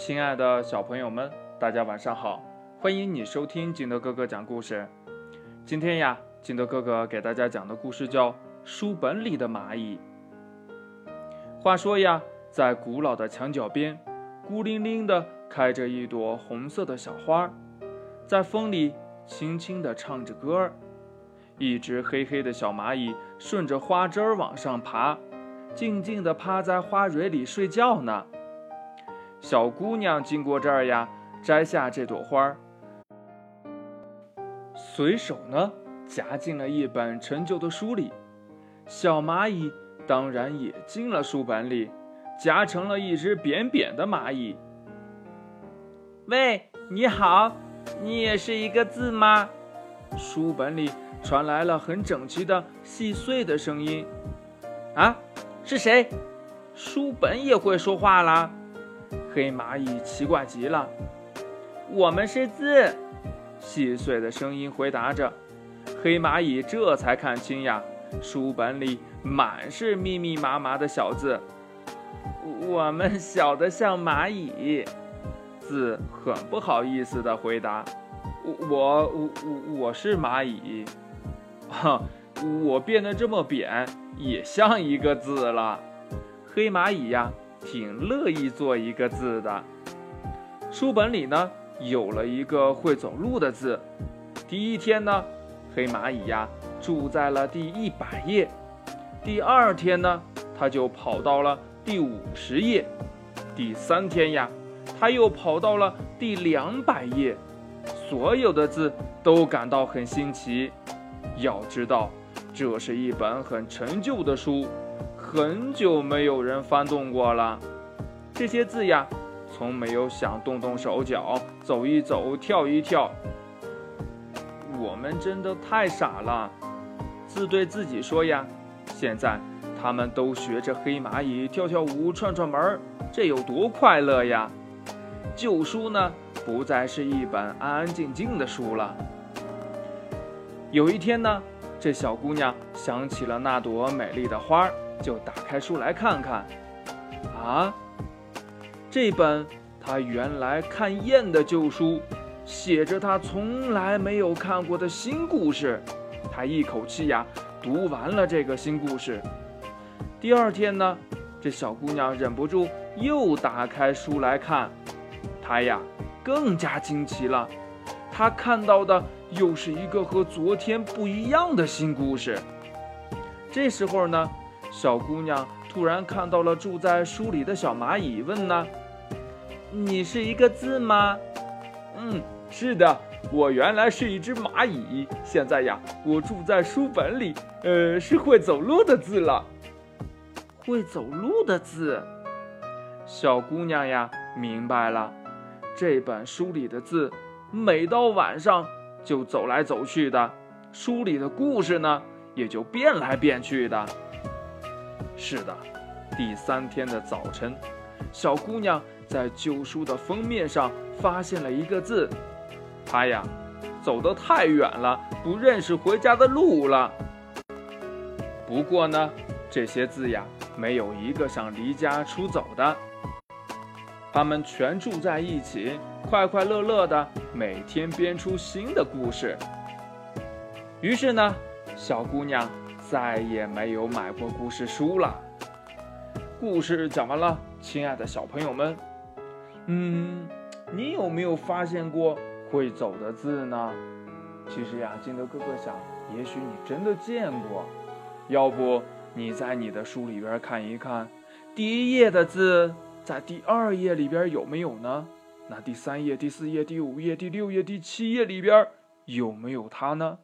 亲爱的小朋友们，大家晚上好！欢迎你收听金德哥哥讲故事。今天呀，金德哥哥给大家讲的故事叫《书本里的蚂蚁》。话说呀，在古老的墙角边，孤零零的开着一朵红色的小花，在风里轻轻地唱着歌儿。一只黑黑的小蚂蚁顺着花枝儿往上爬，静静地趴在花蕊里睡觉呢。小姑娘经过这儿呀，摘下这朵花儿，随手呢夹进了一本陈旧的书里。小蚂蚁当然也进了书本里，夹成了一只扁扁的蚂蚁。喂，你好，你也是一个字吗？书本里。传来了很整齐的细碎的声音，啊，是谁？书本也会说话啦？黑蚂蚁奇怪极了。我们是字，细碎的声音回答着。黑蚂蚁这才看清呀，书本里满是密密麻麻的小字。我们小的像蚂蚁。字很不好意思地回答：“我我我我是蚂蚁。”哈，我变得这么扁，也像一个字了。黑蚂蚁呀，挺乐意做一个字的。书本里呢，有了一个会走路的字。第一天呢，黑蚂蚁呀，住在了第一百页。第二天呢，它就跑到了第五十页。第三天呀，它又跑到了第两百页。所有的字都感到很新奇。要知道，这是一本很陈旧的书，很久没有人翻动过了。这些字呀，从没有想动动手脚、走一走、跳一跳。我们真的太傻了，字对自己说呀。现在他们都学着黑蚂蚁跳跳舞、串串门，这有多快乐呀！旧书呢，不再是一本安安静静的书了。有一天呢，这小姑娘想起了那朵美丽的花儿，就打开书来看看。啊，这本她原来看厌的旧书，写着她从来没有看过的新故事。她一口气呀读完了这个新故事。第二天呢，这小姑娘忍不住又打开书来看，她呀更加惊奇了。她看到的。又是一个和昨天不一样的新故事。这时候呢，小姑娘突然看到了住在书里的小蚂蚁，问呢：“你是一个字吗？”“嗯，是的，我原来是一只蚂蚁，现在呀，我住在书本里，呃，是会走路的字了。”“会走路的字。”小姑娘呀，明白了，这本书里的字，每到晚上。就走来走去的，书里的故事呢，也就变来变去的。是的，第三天的早晨，小姑娘在旧书的封面上发现了一个字，她呀，走得太远了，不认识回家的路了。不过呢，这些字呀，没有一个想离家出走的。他们全住在一起，快快乐乐的，每天编出新的故事。于是呢，小姑娘再也没有买过故事书了。故事讲完了，亲爱的小朋友们，嗯，你有没有发现过会走的字呢？其实呀，金德哥哥想，也许你真的见过。要不你在你的书里边看一看，第一页的字。在第二页里边有没有呢？那第三页、第四页、第五页、第六页、第七页里边有没有它呢？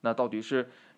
那到底是